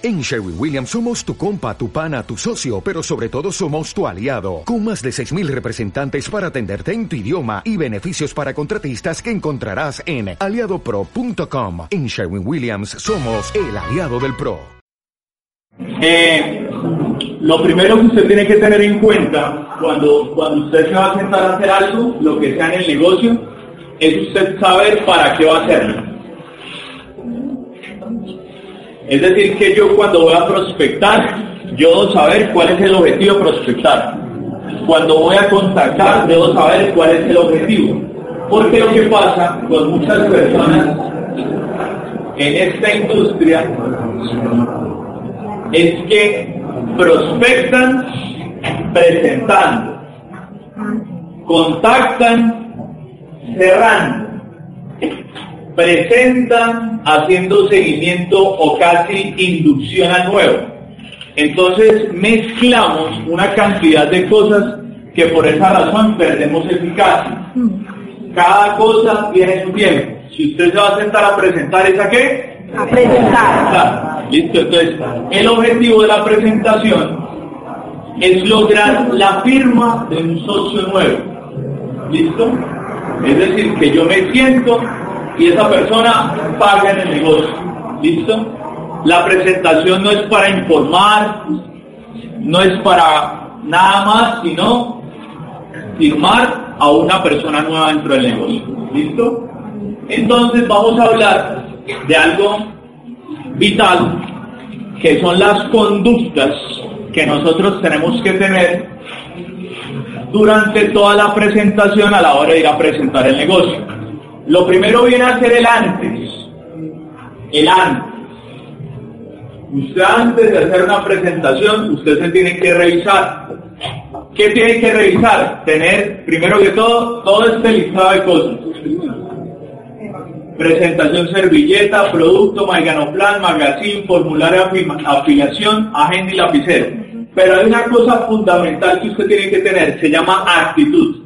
En Sherwin Williams somos tu compa, tu pana, tu socio, pero sobre todo somos tu aliado, con más de 6.000 representantes para atenderte en tu idioma y beneficios para contratistas que encontrarás en aliadopro.com. En Sherwin Williams somos el aliado del PRO. Lo primero que usted tiene que tener en cuenta cuando, cuando usted se va a sentar a hacer algo, lo que sea en el negocio, es usted saber para qué va a hacerlo. Es decir, que yo cuando voy a prospectar, yo debo saber cuál es el objetivo de prospectar. Cuando voy a contactar, debo saber cuál es el objetivo. Porque lo que pasa con muchas personas en esta industria es que prospectan presentando, contactan cerrando presentan haciendo seguimiento o casi inducción al nuevo. Entonces mezclamos una cantidad de cosas que por esa razón perdemos eficacia. Cada cosa tiene su tiempo. Si usted se va a sentar a presentar, ¿es a qué? A presentar. Listo, entonces el objetivo de la presentación es lograr la firma de un socio nuevo. ¿Listo? Es decir, que yo me siento y esa persona paga en el negocio. ¿Listo? La presentación no es para informar, no es para nada más, sino firmar a una persona nueva dentro del negocio. ¿Listo? Entonces vamos a hablar de algo vital, que son las conductas que nosotros tenemos que tener durante toda la presentación a la hora de ir a presentar el negocio. Lo primero viene a ser el antes. El antes. Usted antes de hacer una presentación, usted se tiene que revisar. ¿Qué tiene que revisar? Tener, primero que todo, todo este listado de cosas. Presentación, servilleta, producto, plan, magazine, formulario de afiliación, agenda y lapicero. Pero hay una cosa fundamental que usted tiene que tener, se llama actitud.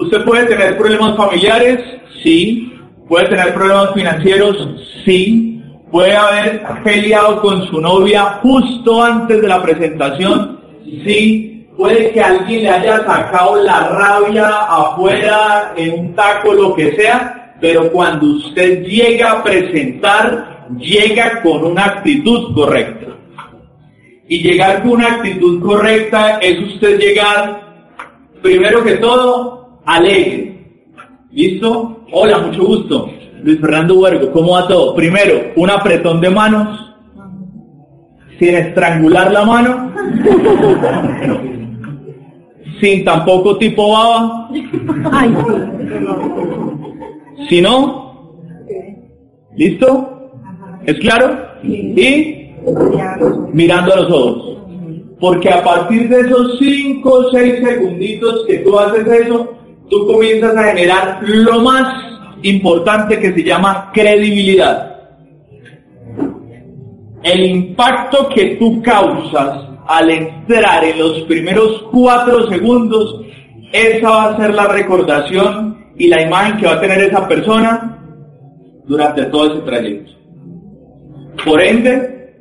¿Usted puede tener problemas familiares? Sí. ¿Puede tener problemas financieros? Sí. ¿Puede haber peleado con su novia justo antes de la presentación? Sí. ¿Puede que alguien le haya sacado la rabia afuera en un taco, lo que sea? Pero cuando usted llega a presentar, llega con una actitud correcta. Y llegar con una actitud correcta es usted llegar, primero que todo, alegre. ¿Listo? Hola, mucho gusto. Luis Fernando Huergo, ¿cómo va todo? Primero, un apretón de manos, sin estrangular la mano, sin tampoco tipo baba. Si no, ¿listo? ¿Es claro? Y mirando a los ojos. Porque a partir de esos 5 o 6 segunditos que tú haces eso, tú comienzas a generar lo más importante que se llama credibilidad. El impacto que tú causas al entrar en los primeros cuatro segundos, esa va a ser la recordación y la imagen que va a tener esa persona durante todo ese trayecto. Por ende,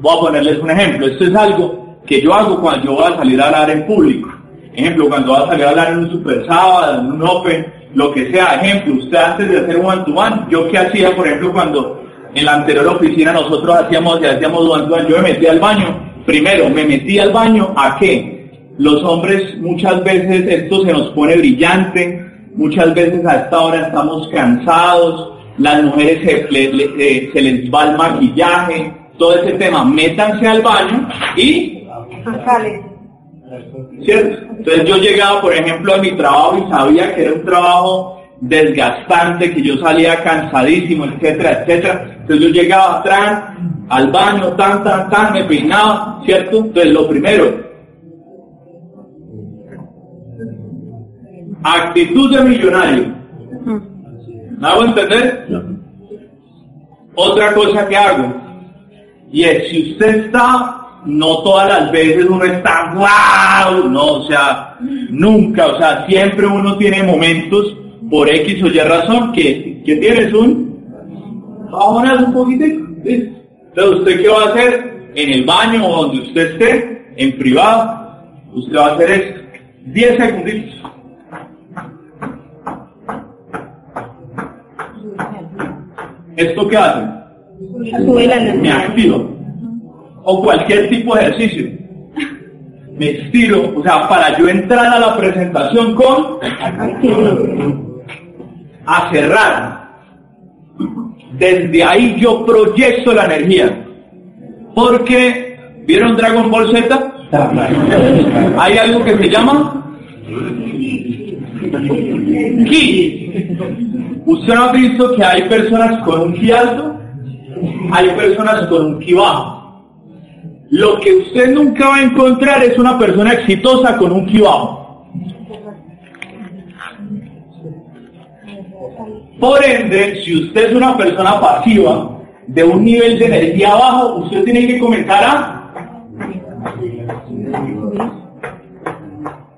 voy a ponerles un ejemplo. Esto es algo que yo hago cuando yo voy a salir a hablar en público. Ejemplo, cuando vas a salir a hablar en un super sábado, en un open, lo que sea. Ejemplo, usted antes de hacer un one to one, yo qué hacía, por ejemplo, cuando en la anterior oficina nosotros hacíamos, hacíamos one to one, yo me metía al baño. Primero, me metí al baño, ¿a qué? Los hombres muchas veces esto se nos pone brillante, muchas veces a esta hora estamos cansados, las mujeres se, les va el maquillaje, todo ese tema, métanse al baño y... ¿Cierto? Entonces yo llegaba, por ejemplo, a mi trabajo y sabía que era un trabajo desgastante, que yo salía cansadísimo, etcétera, etcétera. Entonces yo llegaba atrás, al baño, tan, tan, tan, me peinaba, ¿cierto? Entonces lo primero, actitud de millonario. ¿Me hago entender? Otra cosa que hago, y es, si usted está no todas las veces uno está wow, no, o sea, nunca, o sea, siempre uno tiene momentos por X o Y razón que, que tienes un bajonas un poquitico. ¿listo? Entonces, ¿usted qué va a hacer? En el baño o donde usted esté, en privado, usted va a hacer esto. 10 segunditos. ¿Esto qué hace? Me energía. O cualquier tipo de ejercicio. Me estiro, o sea, para yo entrar a la presentación con a cerrar. Desde ahí yo proyecto la energía. Porque, ¿vieron Dragon Ball Z? Hay algo que se llama Ki. ¿Usted no ha visto que hay personas con un Ki alto? Hay personas con un Ki bajo. Lo que usted nunca va a encontrar es una persona exitosa con un Ki bajo. Por ende, si usted es una persona pasiva, de un nivel de energía bajo, usted tiene que comenzar a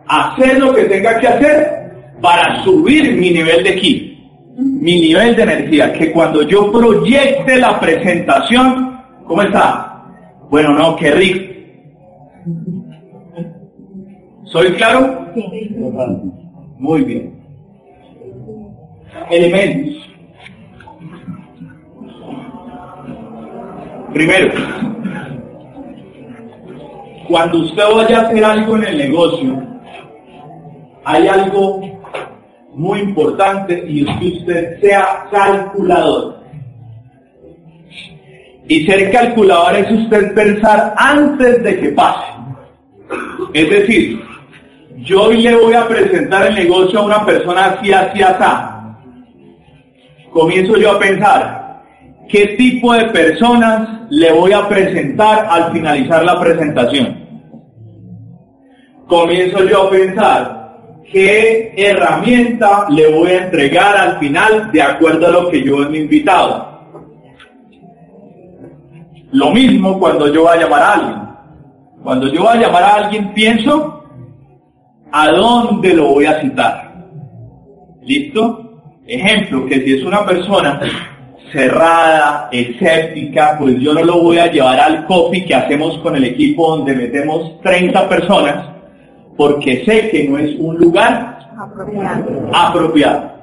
hacer lo que tenga que hacer para subir mi nivel de ki, mi nivel de energía, que cuando yo proyecte la presentación, ¿cómo está? Bueno, no, qué rico. ¿Soy claro? Muy bien. Elementos. Primero, cuando usted vaya a hacer algo en el negocio, hay algo muy importante y es que usted sea calculador. Y ser calculador es usted pensar antes de que pase. Es decir, yo hoy le voy a presentar el negocio a una persona así, así, así. Comienzo yo a pensar, ¿qué tipo de personas le voy a presentar al finalizar la presentación? Comienzo yo a pensar, ¿qué herramienta le voy a entregar al final de acuerdo a lo que yo he invitado? Lo mismo cuando yo voy a llamar a alguien. Cuando yo voy a llamar a alguien, pienso a dónde lo voy a citar. ¿Listo? Ejemplo, que si es una persona cerrada, escéptica, pues yo no lo voy a llevar al coffee que hacemos con el equipo donde metemos 30 personas, porque sé que no es un lugar Apropiado. apropiado.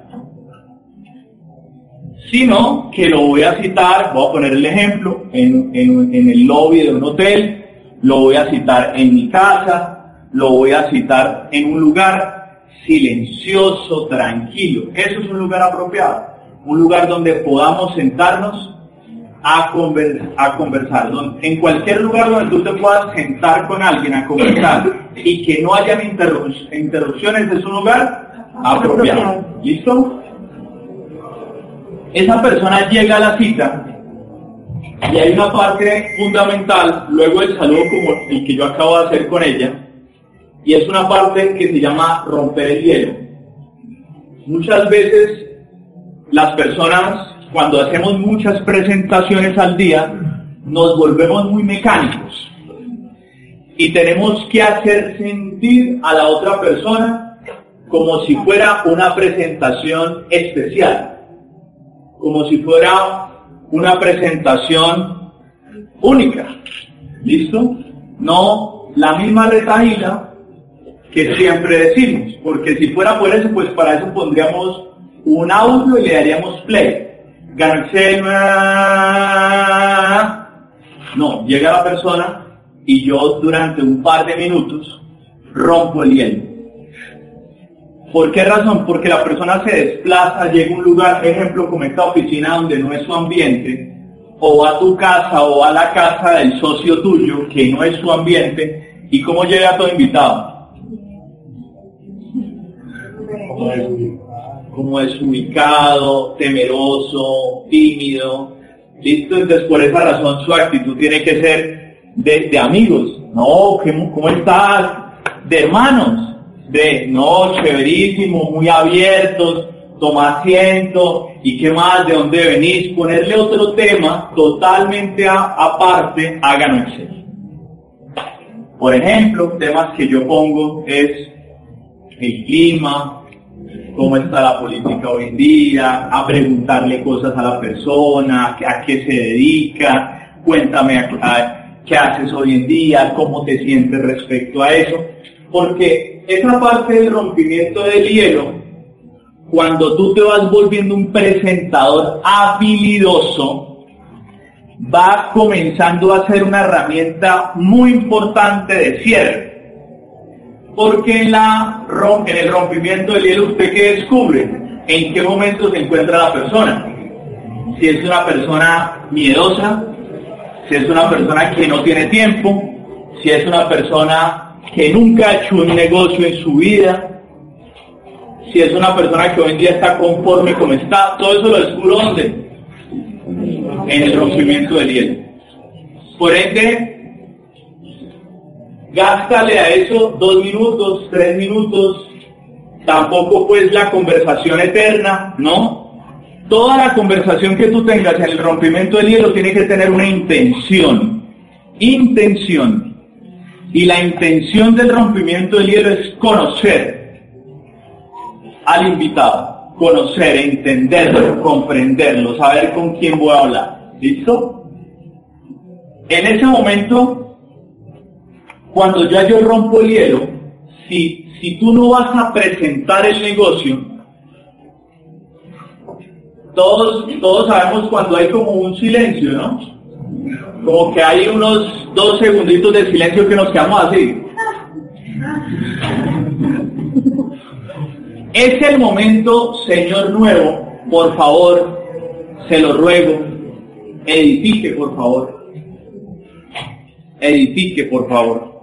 Sino que lo voy a citar, voy a poner el ejemplo, en, en- el lobby de un hotel, lo voy a citar en mi casa, lo voy a citar en un lugar silencioso, tranquilo. Eso es un lugar apropiado, un lugar donde podamos sentarnos a, conver- a conversar. En cualquier lugar donde tú te puedas sentar con alguien a conversar y que no hayan interrup- interrupciones, es un lugar apropiado. ¿Listo? Esa persona llega a la cita y hay una parte fundamental, luego del saludo como el que yo acabo de hacer con ella, y es una parte que se llama romper el hielo. Muchas veces las personas, cuando hacemos muchas presentaciones al día, nos volvemos muy mecánicos y tenemos que hacer sentir a la otra persona como si fuera una presentación especial, como si fuera una presentación única. ¿Listo? No la misma retahíla que siempre decimos, porque si fuera por eso, pues para eso pondríamos un audio y le daríamos play. Garcema. No, llega la persona y yo durante un par de minutos rompo el hielo. ¿Por qué razón? Porque la persona se desplaza, llega a un lugar, ejemplo, como esta oficina donde no es su ambiente, o a tu casa o a la casa del socio tuyo, que no es su ambiente, y cómo llega todo invitado. Como desubicado, temeroso, tímido, ¿listo? Entonces por esa razón su actitud tiene que ser de, amigos, no, ¿qué- ¿cómo estás? De hermanos, de, no, chéverísimo, muy abiertos, toma asiento, y qué más, de dónde venís, ponerle otro tema totalmente a- aparte, en serio. Por ejemplo, temas que yo pongo es el clima, cómo está la política hoy en día, a preguntarle cosas a la persona, a qué se dedica, cuéntame a, qué haces hoy en día, cómo te sientes respecto a eso, porque esa parte del rompimiento del hielo, cuando tú te vas volviendo un presentador habilidoso, va comenzando a ser una herramienta muy importante de cierre porque en, la, en el rompimiento del hielo usted qué descubre, en qué momento se encuentra la persona. Si es una persona miedosa, si es una persona que no tiene tiempo, si es una persona que nunca ha hecho un negocio en su vida, si es una persona que hoy en día está conforme como está, todo eso lo descubro ¿dónde? En el rompimiento del hielo. Por ende, gástale a eso dos minutos, tres minutos, tampoco pues la conversación eterna, ¿no? Toda la conversación que tú tengas en el rompimiento del hielo tiene que tener una intención, intención. Y la intención del rompimiento del hielo es conocer al invitado, conocer, entenderlo, comprenderlo, saber con quién voy a hablar. ¿Listo? En ese momento cuando ya yo rompo el hielo, si, si tú no vas a presentar el negocio, todos, todos sabemos cuando hay como un silencio, ¿no? Como que hay unos dos segunditos de silencio que nos quedamos así. Es el momento, Señor nuevo, por favor, se lo ruego, edifique, por favor. Edifique, por favor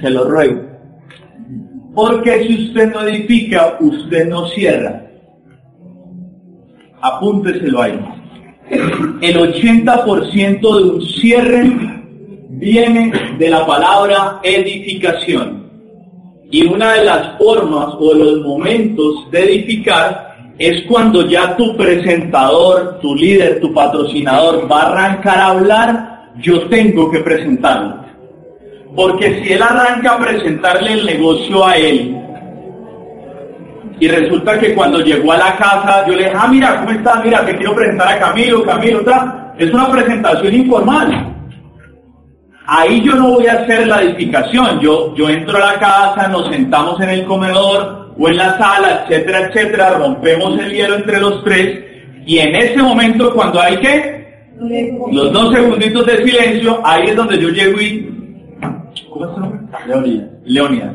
se lo ruego. Porque si usted no edifica, usted no cierra. Apúnteselo ahí. El 80% de un cierre viene de la palabra edificación. Y una de las formas o los momentos de edificar es cuando ya tu presentador, tu líder, tu patrocinador va a arrancar a hablar, yo tengo que presentarlo. Porque si él arranca a presentarle el negocio a él, y resulta que cuando llegó a la casa, yo le dije, ah, mira, ¿cómo estás? Mira, te quiero presentar a Camilo, Camilo, está. Es una presentación informal. Ahí yo no voy a hacer la edificación. Yo, yo entro a la casa, nos sentamos en el comedor o en la sala, etcétera, etcétera, rompemos el hielo entre los tres, y en ese momento, cuando hay que, los dos segunditos de silencio, ahí es donde yo llego y ¿Cómo es tu nombre? Leonidas. Leonidas.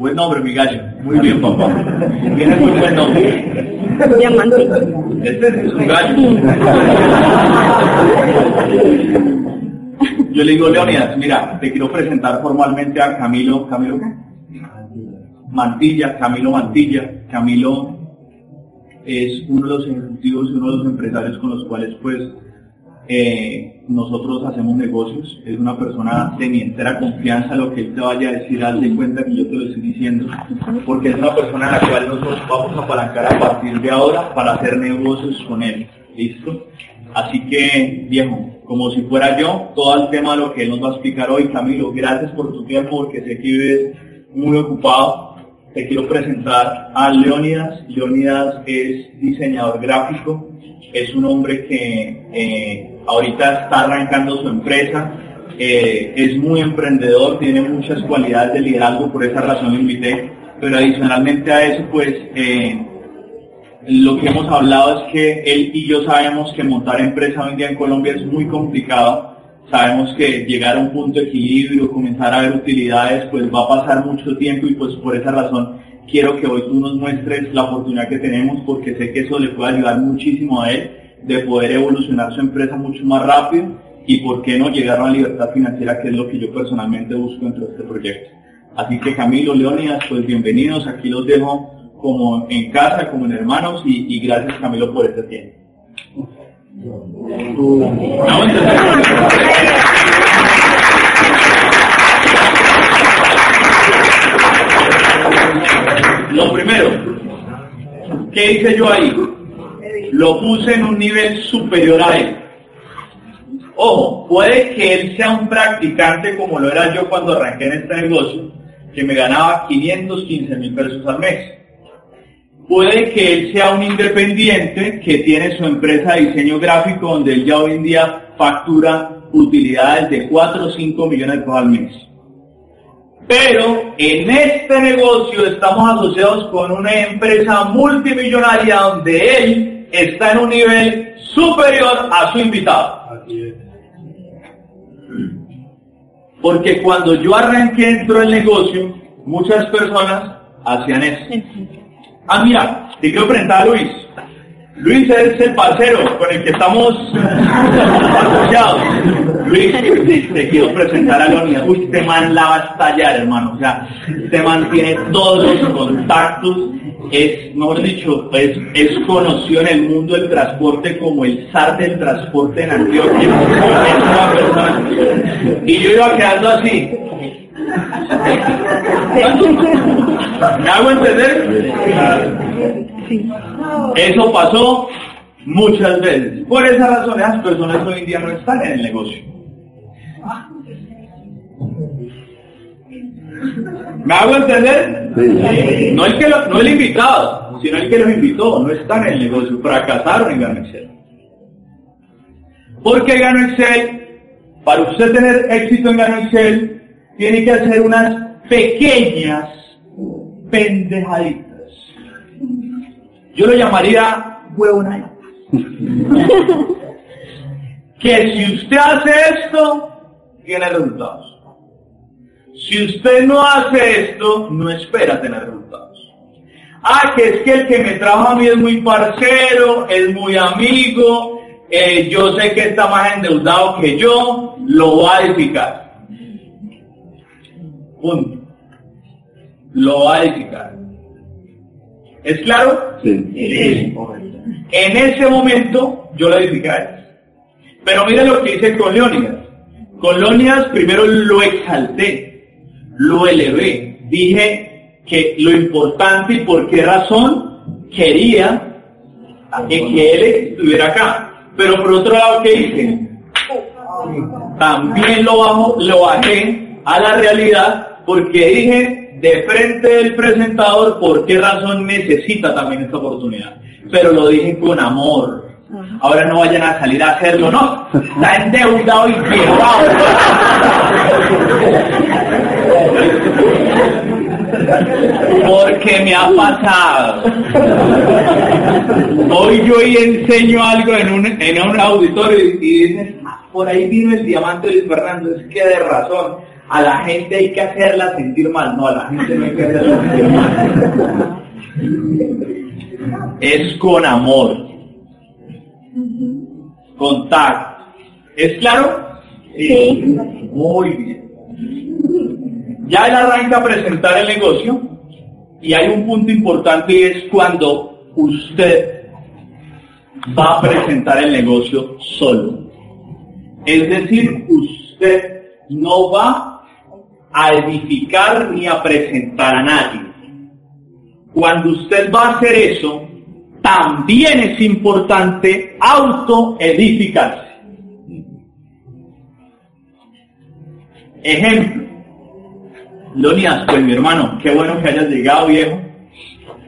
Buen nombre, mi gallo. Muy bien, papá. Tienes muy buen nombre. Diamante. Este es un gallo. Yo le digo, Leonidas, mira, te quiero presentar formalmente a Camilo. ¿Camilo qué? Mantilla, Camilo Mantilla. Camilo es uno de los ejecutivos y uno de los empresarios con los cuales, pues, eh, nosotros hacemos negocios, es una persona de mi entera confianza, lo que él te vaya a decir, haz de cuenta que yo te lo estoy diciendo, porque es una persona a la cual nosotros vamos a apalancar a partir de ahora para hacer negocios con él. ¿Listo? Así que, viejo, como si fuera yo, todo el tema de lo que él nos va a explicar hoy, Camilo, gracias por tu tiempo, porque sé que vives muy ocupado. Te quiero presentar a Leonidas. Leonidas es diseñador gráfico, es un hombre que eh, ahorita está arrancando su empresa, eh, es muy emprendedor, tiene muchas cualidades de liderazgo, por esa razón lo invité, pero adicionalmente a eso, pues eh, lo que hemos hablado es que él y yo sabemos que montar empresa hoy día en Colombia es muy complicado, sabemos que llegar a un punto de equilibrio, comenzar a ver utilidades, pues va a pasar mucho tiempo y pues por esa razón quiero que hoy tú nos muestres la oportunidad que tenemos porque sé que eso le puede ayudar muchísimo a él de poder evolucionar su empresa mucho más rápido y por qué no llegar a la libertad financiera que es lo que yo personalmente busco dentro de este proyecto. Así que Camilo, Leonidas, pues bienvenidos, aquí los dejo como en casa, como en hermanos y, gracias Camilo por este tiempo. Lo primero, ¿qué hice yo ahí? Lo puse en un nivel superior a él. Ojo, puede que él sea un practicante como lo era yo cuando arranqué en este negocio, que me ganaba 515 mil pesos al mes. Puede que él sea un independiente que tiene su empresa de diseño gráfico donde él ya hoy en día factura utilidades de 4 o 5 millones de pesos al mes. Pero en este negocio estamos asociados con una empresa multimillonaria donde él está en un nivel superior a su invitado. Porque cuando yo arranqué dentro del negocio, muchas personas hacían eso. Ah, mira, te quiero presentar a Luis. Luis es el parcero con el que estamos asociados. Luis, te quiero presentar a Leonidas. Uy, este man la va a estallar, hermano. O sea, este man tiene todos los contactos. Es, mejor dicho, es, es conocido en el mundo del transporte como el zar del transporte en Antioquia. Es una persona. Y yo iba quedando así. ¿Me hago entender? Eso pasó muchas veces. Por esa razón, las personas hoy en día no están en el negocio. ¿Me hago entender? No, el que lo- no el invitado, sino el que los invitó, no están en el negocio, fracasaron en Gano Excel. Porque Gano Excel, para usted tener éxito en Gano Excel, tiene que hacer unas pequeñas pendejaditas. Yo lo llamaría huevonada. que si usted hace esto, tiene resultados. Si usted no hace esto, no espera tener resultados. Ah, que es que el que me trajo a mí es muy parcero, es muy amigo, eh, yo sé que está más endeudado que yo, lo va a edificar. Punto. Lo va a edificar. ¿Es claro? Sí. En ese momento yo lo él. Pero mire lo que hice con Leónidas. Con Leónidas primero lo exalté, lo elevé. Dije que lo importante y por qué razón quería que, que él estuviera acá. Pero por otro lado, ¿qué hice? También lo, bajo, lo bajé a la realidad porque dije de frente del presentador por qué razón necesita también esta oportunidad. Pero lo dije con amor. Ahora no vayan a salir a hacerlo, no. Está endeudado y quebrado. Porque me ha pasado. Hoy yo y enseño algo en un, en un auditorio y, y dices, "Ah, por ahí vino el diamante de Luis Fernando, es que de razón, a la gente hay que hacerla sentir mal, no, a la gente no hay que hacerla sentir mal. Es con amor, con tacto. ¿Es claro? Sí. Muy bien. Ya él arranca a presentar el negocio y hay un punto importante y es cuando usted va a presentar el negocio solo. Es decir, usted no va a edificar ni a presentar a nadie. Cuando usted va a hacer eso, también es importante autoedificarse. Ejemplo, Lonias, pues mi hermano, qué bueno que hayas llegado, viejo.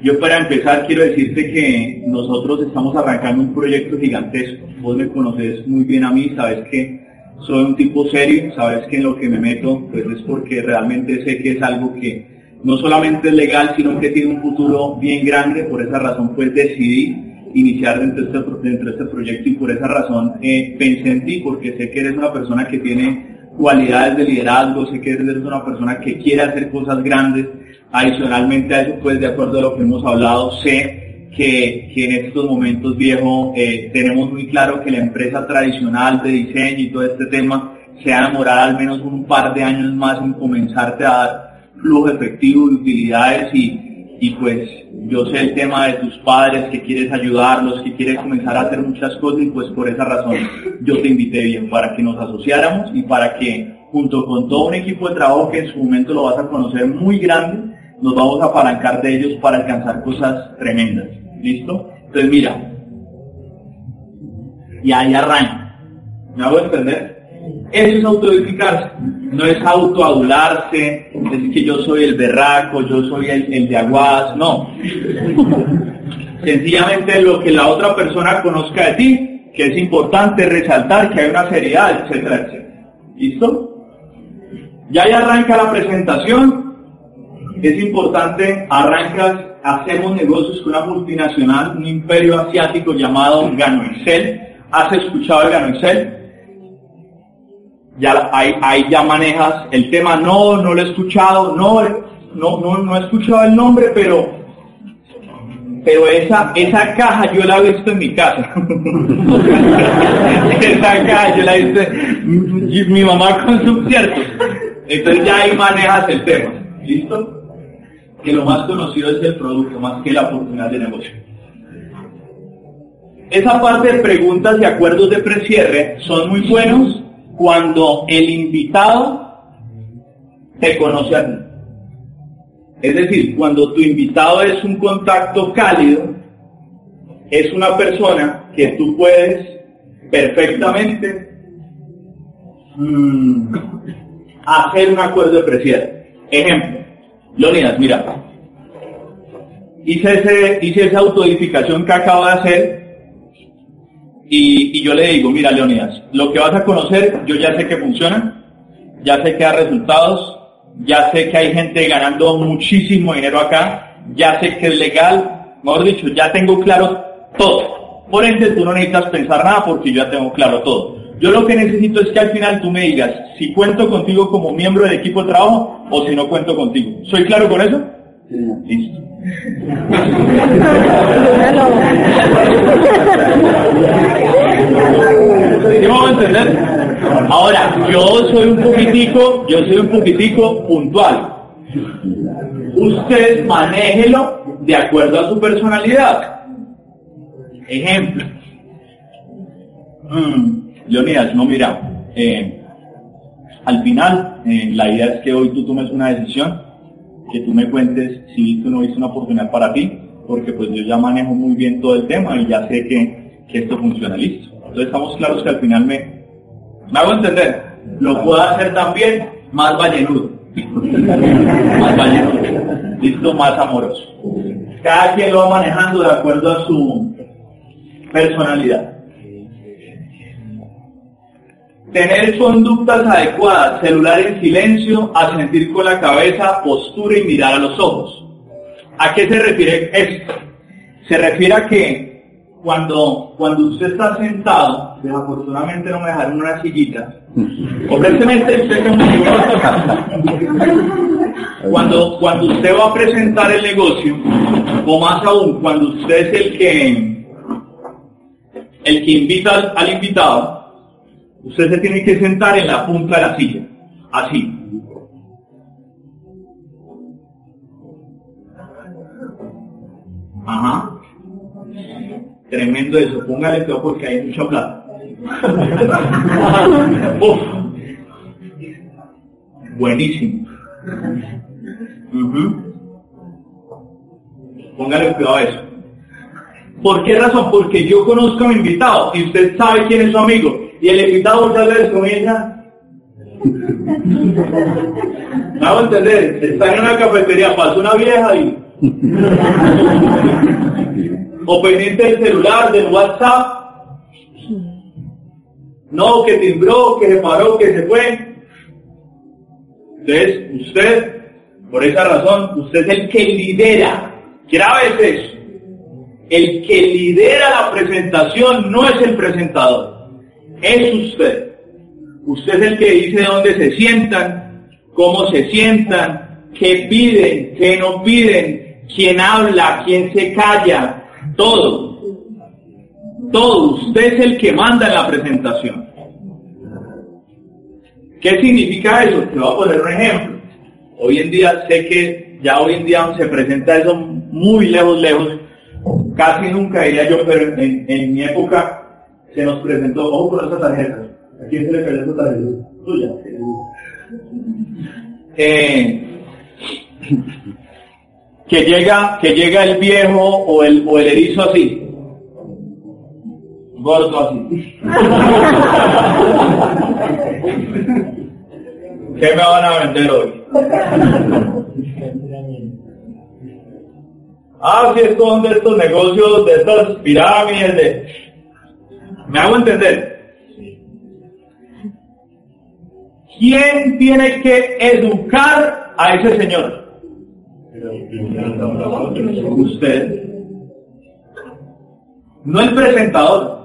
Yo para empezar quiero decirte que nosotros estamos arrancando un proyecto gigantesco. Vos me conoces muy bien a mí, sabes que soy un tipo serio, sabes que en lo que me meto pues es porque realmente sé que es algo que no solamente es legal, sino que tiene un futuro bien grande. Por esa razón pues decidí iniciar dentro de este, este proyecto y por esa razón eh, pensé en ti porque sé que eres una persona que tiene cualidades de liderazgo, sé que eres una persona que quiere hacer cosas grandes. Adicionalmente a eso, pues de acuerdo a lo que hemos hablado, sé que, que en estos momentos, viejo, eh, tenemos muy claro que la empresa tradicional de diseño y todo este tema se va a demorar al menos un par de años más en comenzarte a dar flujo efectivo de utilidades y, y pues yo sé el tema de tus padres, que quieres ayudarlos, que quieres comenzar a hacer muchas cosas y pues por esa razón yo te invité bien para que nos asociáramos y para que junto con todo un equipo de trabajo que en su momento lo vas a conocer muy grande, nos vamos a apalancar de ellos para alcanzar cosas tremendas. ¿Listo? Entonces mira, y ahí arranca. ¿Me hago entender? Eso es autoedificarse, no es autoadularse, decir que yo soy el berraco, yo soy el, el de aguas, no. sencillamente lo que la otra persona conozca de ti, que es importante resaltar que hay una seriedad, etcétera, etcétera. ¿Listo? Ya ahí arranca la presentación, es importante, arrancas, hacemos negocios con una multinacional, un imperio asiático llamado Ganoisel. ¿Has escuchado el Ganoisel? Ya, ahí, ahí ya manejas el tema, no, no lo he escuchado, no, no, no, he escuchado el nombre, pero pero esa, esa caja yo la he visto en mi casa. esa caja yo la he visto, mi mamá con su cierto. Entonces ya ahí manejas el tema. ¿Listo? Que lo más conocido es el producto, más que la oportunidad de negocio. Esa parte de preguntas y acuerdos de precierre son muy buenos cuando el invitado te conoce a ti. Es decir, cuando tu invitado es un contacto cálido, es una persona que tú puedes perfectamente mm, hacer un acuerdo de precierre. Ejemplo, Leonidas, mira, hice, ese, hice esa autoedificación que acabo de hacer y, yo le digo, mira Leonidas, lo que vas a conocer, yo ya sé que funciona, ya sé que da resultados, ya sé que hay gente ganando muchísimo dinero acá, ya sé que es legal, mejor dicho, ya tengo claro todo. Por ende, tú no necesitas pensar nada porque yo ya tengo claro todo. Yo lo que necesito es que al final tú me digas si cuento contigo como miembro del equipo de trabajo o si no cuento contigo. ¿Soy claro con eso? Listo. ¿Sí vamos a entender? Ahora, yo soy un poquitico, yo soy un poquitico puntual. Usted manéjelo de acuerdo a su personalidad. Ejemplo. Mm, Leonidas, no mira, eh, al final eh, la idea es que hoy tú tomes una decisión, que tú me cuentes si tú no viste una oportunidad para ti, porque pues yo ya manejo muy bien todo el tema y ya sé que, que esto funciona listo. Entonces estamos claros que al final me, me hago entender, lo puedo hacer también más vallenudo. más vallenudo. Listo, más amoroso. Cada quien lo va manejando de acuerdo a su personalidad. Tener conductas adecuadas, celular en silencio, asentir con la cabeza, postura y mirar a los ojos. ¿A qué se refiere esto? Se refiere a que cuando, cuando usted está sentado, desafortunadamente no me dejaron una sillita, honestamente usted cuando, cuando usted va a presentar el negocio, o más aún, cuando usted es el que, el que invita al invitado, usted se tiene que sentar en la punta de la silla, así. Ajá. Tremendo eso, póngale todo porque hay mucha plata. Uf. Buenísimo. Póngale cuidado a eso. ¿Por qué razón? Porque yo conozco a mi invitado y usted sabe quién es su amigo. Y el invitado muchas veces comienza. ¿Me hago entender? Está en una cafetería, pasó una vieja y o pendiente del celular, del WhatsApp. No, que timbró, que se paró, que se fue. Entonces, usted, por esa razón, usted es el que lidera. Grave es eso. El que lidera la presentación no es el presentador, es usted. Usted es el que dice dónde se sientan, cómo se sientan, qué piden, qué no piden, quién habla, quién se calla, todo. Todo. Usted es el que manda en la presentación. ¿Qué significa eso? Te voy a poner un ejemplo. Hoy en día sé que ya hoy en día se presenta eso muy lejos, lejos. Casi nunca diría yo, pero en, mi época se nos presentó, ojo con esa tarjeta. ¿A quién se le cayó esa tarjeta? Tuya. Eh, que llega, que llega el viejo o el, o el erizo así, gordo así. ¿Qué me van a vender hoy? Ah, son de estos negocios, de estas pirámides, de... ¿Me hago entender? ¿Quién tiene que educar a ese señor? Usted. No el presentador.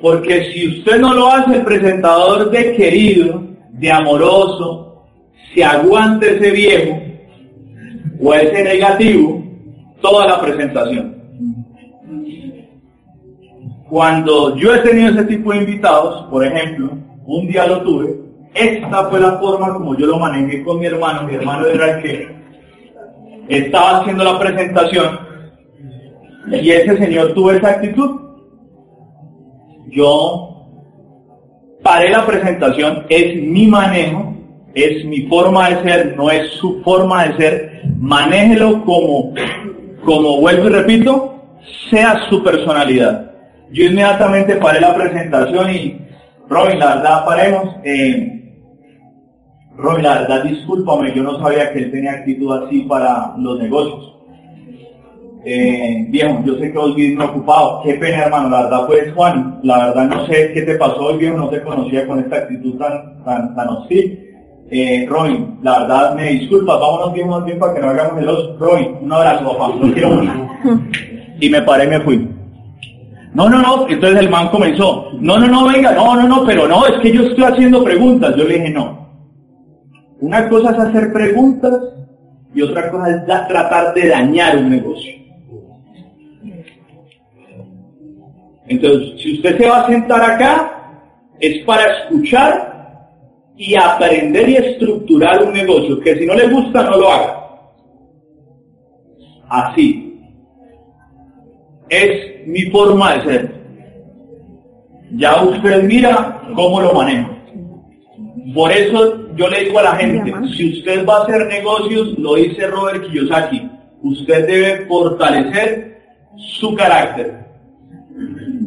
Porque si usted no lo hace, el presentador de querido, de amoroso, se aguante ese viejo o ese negativo toda la presentación. Cuando yo he tenido ese tipo de invitados, por ejemplo, un día lo tuve, esta fue la forma como yo lo manejé con mi hermano. Mi hermano era el que estaba haciendo la presentación y ese señor tuvo esa actitud. Yo paré la presentación, es mi manejo, es mi forma de ser, no es su forma de ser. Manéjelo como, como vuelvo y repito, sea su personalidad. Yo inmediatamente paré la presentación y, Robin, la verdad, paremos. Eh, Robin, la verdad, discúlpame, yo no sabía que él tenía actitud así para los negocios. Eh, viejo, yo sé que vos vivís ocupado. Qué pena, hermano. La verdad, pues, Juan, la verdad no sé qué te pasó hoy, viejo. No te conocía con esta actitud tan, tan, tan hostil. Eh, Robin, la verdad, me disculpas. Vámonos bien, más bien para que no hagamos el oso. Robin, un abrazo, papá. Lo quiero mucho. Y me paré y me fui. No, no, no. Entonces el man comenzó. No, no, no, venga. No, no, no. Pero no, es que yo estoy haciendo preguntas. Yo le dije, no. Una cosa es hacer preguntas y otra cosa es tratar de dañar un negocio. Entonces, si usted se va a sentar acá, es para escuchar y aprender y estructurar un negocio, que si no le gusta, no lo haga. Así. Es mi forma de ser. Ya usted mira cómo lo manejo. Por eso yo le digo a la gente, si usted va a hacer negocios, lo dice Robert Kiyosaki, usted debe fortalecer su carácter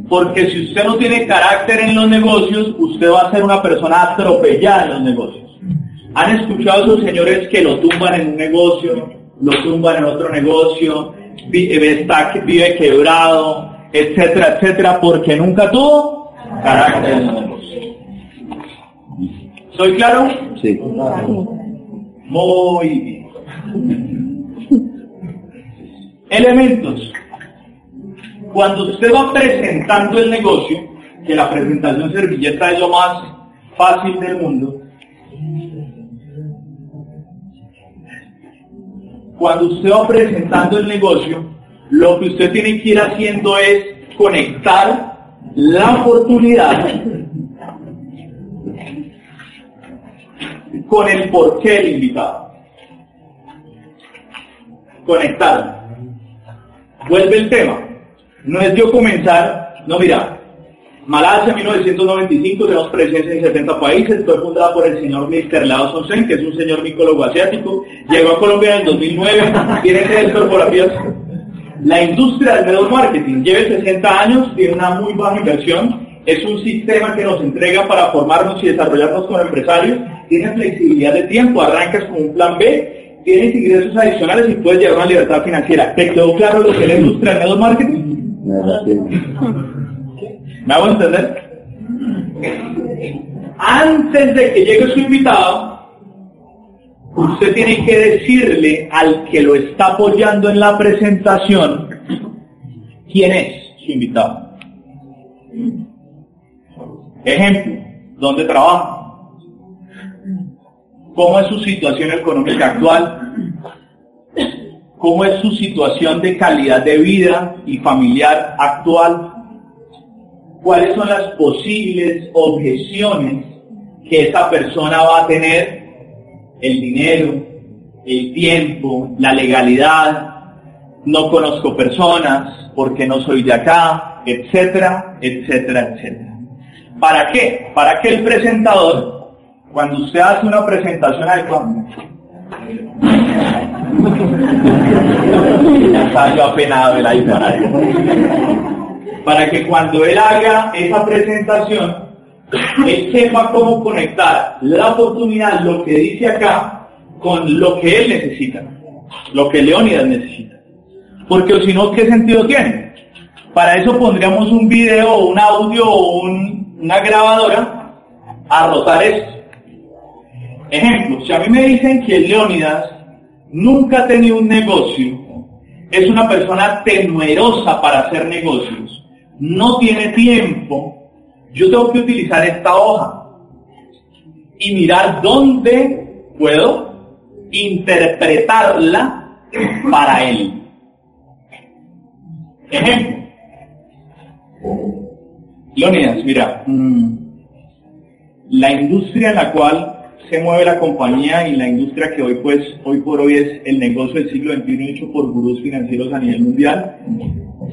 porque si usted no tiene carácter en los negocios, usted va a ser una persona atropellada en los negocios. ¿Han escuchado a esos señores que lo tumban en un negocio, lo tumban en otro negocio, está, vive quebrado, etcétera, etcétera, porque nunca tuvo carácter? ¿Soy claro? Sí. Muy bien. Elementos cuando usted va presentando el negocio, que la presentación servilleta es lo más fácil del mundo, cuando usted va presentando el negocio, lo que usted tiene que ir haciendo es conectar la oportunidad con el porqué del invitado. Conectar. Vuelve el tema. No es yo comenzar, no mira, Malasia 1995, tenemos presencia en 70 países, fue fundada por el señor Mr. Lao Sonsen, que es un señor micólogo asiático, llegó a Colombia en el 2009, tiene tres corporativas. La industria del network marketing lleva 60 años, tiene una muy baja inversión, es un sistema que nos entrega para formarnos y desarrollarnos como empresarios, tiene flexibilidad de tiempo, arrancas con un plan B, tienes ingresos adicionales y puedes llevar una libertad financiera. ¿Te quedó claro lo que es la industria del network marketing? ¿Me hago entender? Antes de que llegue su invitado, usted tiene que decirle al que lo está apoyando en la presentación quién es su invitado. Ejemplo, ¿dónde trabaja? ¿Cómo es su situación económica actual? cómo es su situación de calidad de vida y familiar actual, cuáles son las posibles objeciones que esa persona va a tener, el dinero, el tiempo, la legalidad, no conozco personas, porque no soy de acá, etcétera, etcétera, etcétera. ¿Para qué? Para que el presentador, cuando usted hace una presentación adecuada, estaba yo apenado de la Para que cuando él haga esa presentación, él sepa cómo conectar la oportunidad, lo que dice acá, con lo que él necesita. lo que Leónidas necesita. Porque si no, ¿qué sentido tiene? Para eso pondríamos un video, un audio o una grabadora a rotar esto. Ejemplo, si a mí me dicen que Leónidas nunca ha tenido un negocio, es una persona temerosa para hacer negocios, no tiene tiempo, yo tengo que utilizar esta hoja y mirar dónde puedo interpretarla para él. Ejemplo. Leonidas, mira, mm, la industria en la cual se mueve la compañía y la industria que hoy pues hoy por hoy es el negocio del siglo XXI hecho por gurús financieros a nivel mundial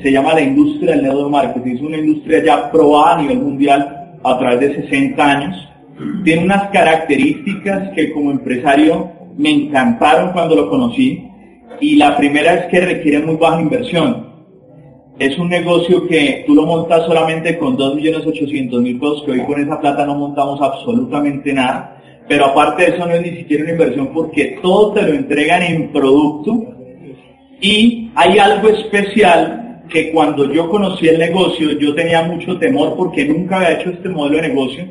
se llama la industria del network marketing es una industria ya probada a nivel mundial a través de 60 años tiene unas características que como empresario me encantaron cuando lo conocí y la primera es que requiere muy baja inversión es un negocio que tú lo montas solamente con 2.800.000 pesos, que hoy con esa plata no montamos absolutamente nada. Pero aparte de eso no es ni siquiera una inversión porque todo te lo entregan en producto y hay algo especial que cuando yo conocí el negocio yo tenía mucho temor porque nunca había hecho este modelo de negocio,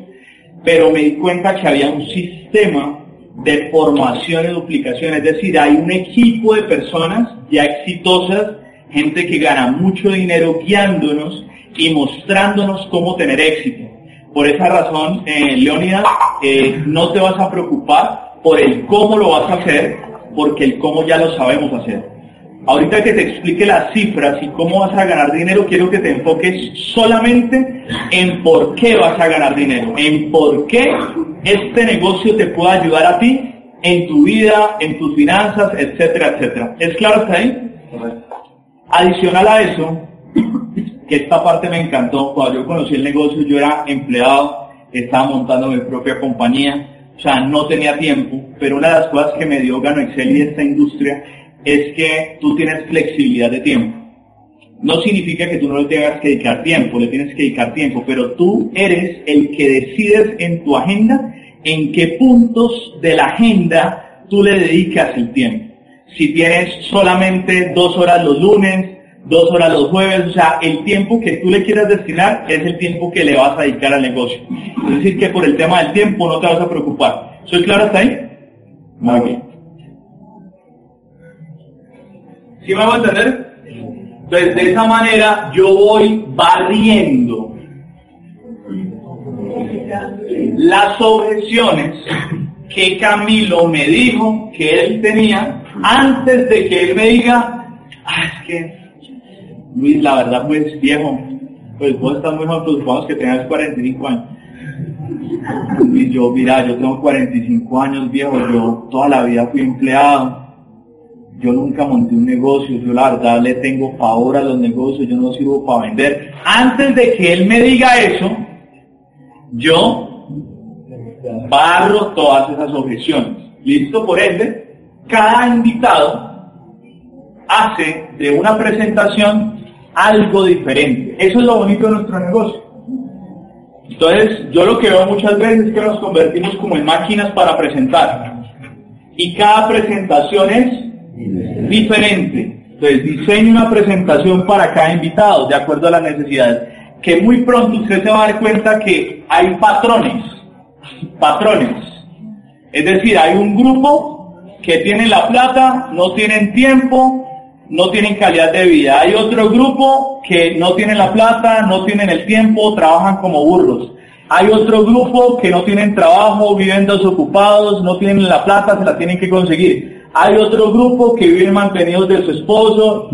pero me di cuenta que había un sistema de formación y duplicación, es decir, hay un equipo de personas ya exitosas, gente que gana mucho dinero guiándonos y mostrándonos cómo tener éxito. Por esa razón, eh, Leonidas, eh, no te vas a preocupar por el cómo lo vas a hacer, porque el cómo ya lo sabemos hacer. Ahorita que te explique las cifras y cómo vas a ganar dinero, quiero que te enfoques solamente en por qué vas a ganar dinero, en por qué este negocio te puede ayudar a ti en tu vida, en tus finanzas, etcétera, etcétera. ¿Es claro hasta ahí? Adicional a eso, que esta parte me encantó. Cuando yo conocí el negocio, yo era empleado, estaba montando mi propia compañía, o sea, no tenía tiempo, pero una de las cosas que me dio Gano Excel y esta industria es que tú tienes flexibilidad de tiempo. No significa que tú no le tengas que dedicar tiempo, le tienes que dedicar tiempo, pero tú eres el que decides en tu agenda en qué puntos de la agenda tú le dedicas el tiempo. Si tienes solamente dos horas los lunes, dos horas los jueves, o sea, el tiempo que tú le quieras destinar es el tiempo que le vas a dedicar al negocio. Es decir, que por el tema del tiempo no te vas a preocupar. ¿Soy claro hasta ahí? Muy bien. ¿Sí me va a entender? Entonces, de esa manera yo voy barriendo las objeciones que Camilo me dijo que él tenía antes de que él me diga, ah, es que Luis, la verdad, pues viejo, pues vos estás muy joven, pues que tengas 45 años. Y yo, mira, yo tengo 45 años, viejo, yo toda la vida fui empleado, yo nunca monté un negocio, yo la verdad le tengo favor a los negocios, yo no sirvo para vender. Antes de que él me diga eso, yo barro todas esas objeciones. ¿Listo? Por ende, cada invitado hace de una presentación algo diferente. Eso es lo bonito de nuestro negocio. Entonces, yo lo que veo muchas veces es que nos convertimos como en máquinas para presentar. Y cada presentación es diferente. Entonces, diseño una presentación para cada invitado, de acuerdo a las necesidades. Que muy pronto usted se va a dar cuenta que hay patrones. Patrones. Es decir, hay un grupo que tiene la plata, no tienen tiempo, no tienen calidad de vida. Hay otro grupo que no tienen la plata, no tienen el tiempo, trabajan como burros. Hay otro grupo que no tienen trabajo, viven desocupados, no tienen la plata, se la tienen que conseguir. Hay otro grupo que viven mantenidos de su esposo.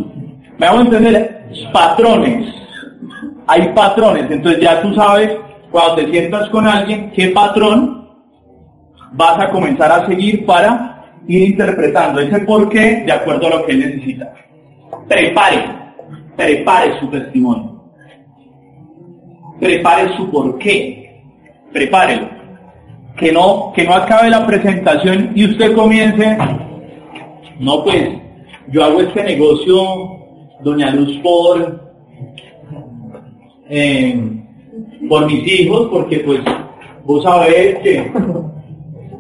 Me hago entender, patrones. Hay patrones. Entonces ya tú sabes, cuando te sientas con alguien, qué patrón vas a comenzar a seguir para ir interpretando ese por qué de acuerdo a lo que él necesita. Prepare, prepare su testimonio. Prepare su por qué. Prepárelo. Que no, que no acabe la presentación y usted comience, no pues, yo hago este negocio, doña Luz, por, eh, por mis hijos, porque pues vos sabés que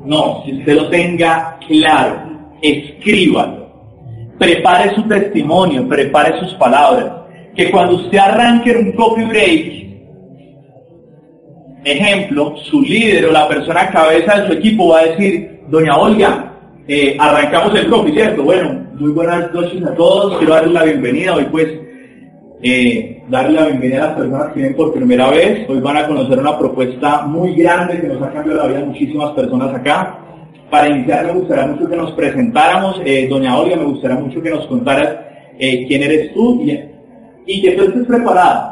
no, si usted lo tenga claro, escríbalo. prepare su testimonio, prepare sus palabras. Que cuando usted arranque un copy break, ejemplo, su líder o la persona cabeza de su equipo va a decir, doña Olga, eh, arrancamos el copy, ¿cierto? Bueno, muy buenas noches a todos, quiero darles la bienvenida, hoy pues eh, darle la bienvenida a las personas que vienen por primera vez, hoy van a conocer una propuesta muy grande que nos ha cambiado la vida a muchísimas personas acá. Para iniciar me gustaría mucho que nos presentáramos, eh, doña Olga, me gustaría mucho que nos contaras eh, quién eres tú y, y que tú estés preparada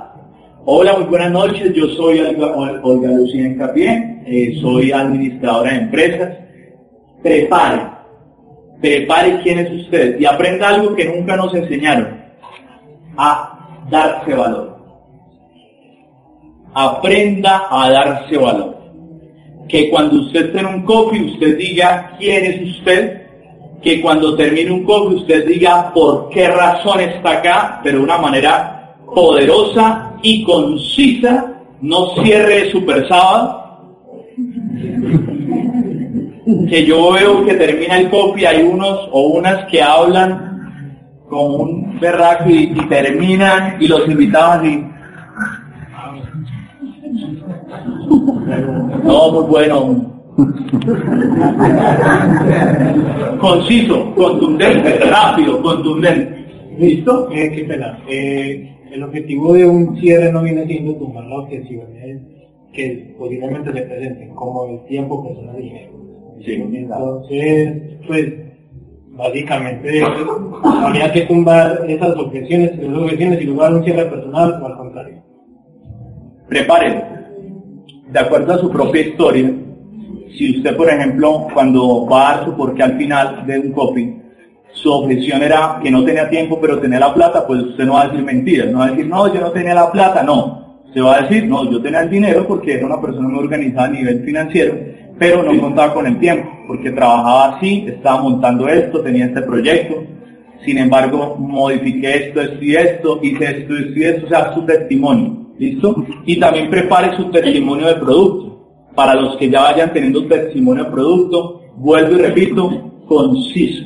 Hola, muy buenas noches. Yo soy Olga, Lucía Encapié, eh, soy administradora de empresas. Prepare, prepare quién es usted y aprenda algo que nunca nos enseñaron, a darse valor. Aprenda a darse valor. Que cuando usted tenga un copy, usted diga quién es usted. Que cuando termine un copy, usted diga por qué razón está acá, pero de una manera poderosa y concisa, no cierre super sábado. Que yo veo que termina el copy, hay unos o unas que hablan con un berraco y, terminan y los invitados así. No, muy bueno. Conciso, contundente, rápido, contundente. ¿Listo? Eh, qué pena. Eh, el objetivo de un cierre no viene siendo tumbar las objeciones que posiblemente se presenten, como el tiempo, personal y dinero. Sí, Entonces, pues, básicamente habría que tumbar esas objeciones, esas objeciones y lugar un cierre personal o al contrario. Preparen, de acuerdo a su propia historia, si usted, por ejemplo, cuando va a dar su porqué al final de un copy, su objeción era que no tenía tiempo pero tenía la plata, pues usted no va a decir mentiras, no va a decir, no, yo no tenía la plata, no. Se va a decir, no, yo tenía el dinero porque era una persona muy organizada a nivel financiero, pero no contaba con el tiempo, porque trabajaba así, estaba montando esto, tenía este proyecto, sin embargo, modifiqué esto, esto y esto, hice esto, esto y esto, o sea, su testimonio, ¿listo? Y también prepare su testimonio de producto. Para los que ya vayan teniendo testimonio de producto, vuelvo y repito, conciso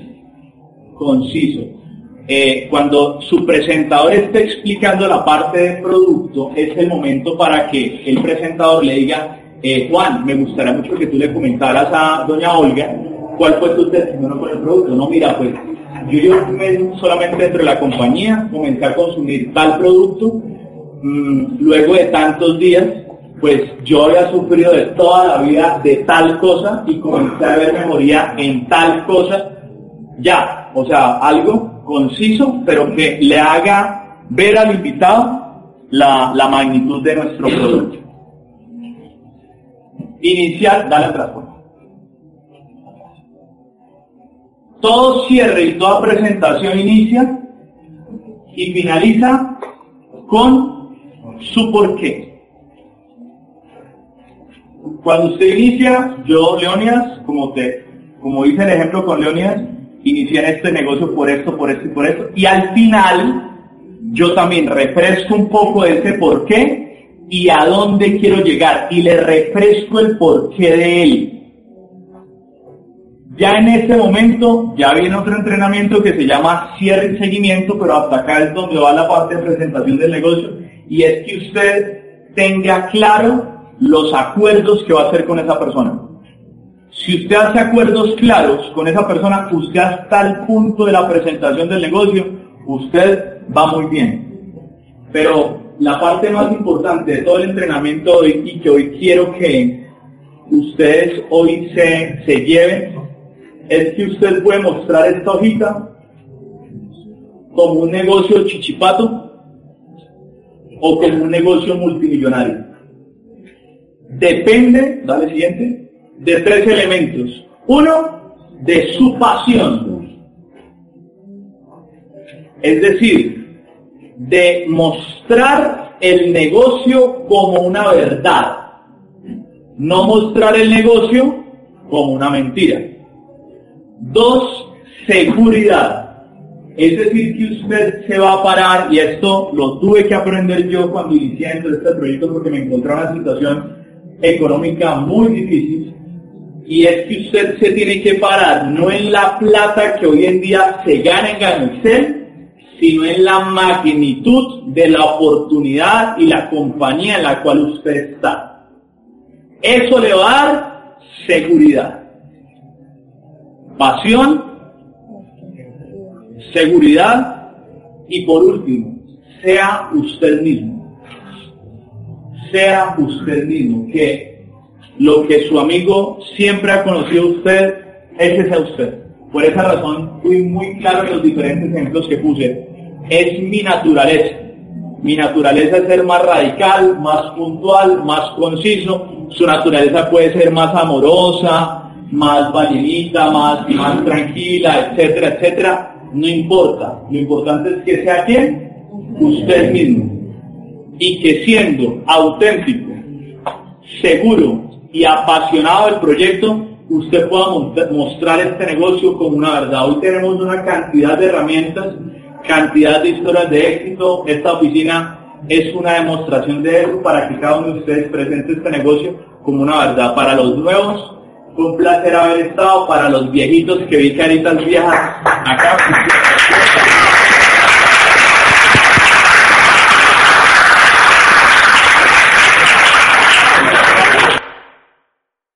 conciso. Eh, cuando su presentador esté explicando la parte de producto, es el momento para que el presentador le diga, eh, Juan, me gustaría mucho que tú le comentaras a doña Olga cuál fue tu testimonio con el producto. No, mira, pues yo llevo solamente dentro de la compañía, comencé a consumir tal producto, mm, luego de tantos días, pues yo había sufrido de toda la vida de tal cosa y comencé a ver mejoría en tal cosa ya, o sea, algo conciso, pero que le haga ver al invitado la, la magnitud de nuestro producto. Iniciar, dale atrás. Todo cierre y toda presentación inicia y finaliza con su porqué. Cuando usted inicia, yo, Leonidas, como te, como hice el ejemplo con Leonidas, iniciar este negocio por esto, por esto y por esto. Y al final, yo también refresco un poco ese por qué y a dónde quiero llegar. Y le refresco el porqué de él. Ya en este momento, ya viene otro entrenamiento que se llama cierre y seguimiento, pero hasta acá es donde va la parte de presentación del negocio. Y es que usted tenga claro los acuerdos que va a hacer con esa persona. Si usted hace acuerdos claros con esa persona, usted hasta el punto de la presentación del negocio, usted va muy bien. Pero la parte más importante de todo el entrenamiento hoy y que hoy quiero que ustedes hoy se, se lleven es que usted puede mostrar esta hojita como un negocio chichipato o como un negocio multimillonario. Depende, dale siguiente, de tres elementos. Uno, de su pasión. Es decir, de mostrar el negocio como una verdad. No mostrar el negocio como una mentira. Dos, seguridad. Es decir, que usted se va a parar, y esto lo tuve que aprender yo cuando inicié este proyecto porque me encontraba en una situación económica muy difícil Y es que usted se tiene que parar no en la plata que hoy en día se gana en Ganucel, sino en la magnitud de la oportunidad y la compañía en la cual usted está. Eso le va a dar seguridad, pasión, seguridad y por último, sea usted mismo. Sea usted mismo, que lo que su amigo siempre ha conocido a usted, ese sea usted. Por esa razón fui muy claro en los diferentes ejemplos que puse. Es mi naturaleza. Mi naturaleza es ser más radical, más puntual, más conciso. Su naturaleza puede ser más amorosa, más ballenita, más, más tranquila, etcétera, etcétera. No importa. Lo importante es que sea quien usted mismo. Y que siendo auténtico, seguro y apasionado del proyecto, usted pueda mostrar este negocio como una verdad. Hoy tenemos una cantidad de herramientas, cantidad de historias de éxito. Esta oficina es una demostración de eso para que cada uno de ustedes presente este negocio como una verdad. Para los nuevos, fue un placer haber estado. Para los viejitos que vi caritas viejas acá.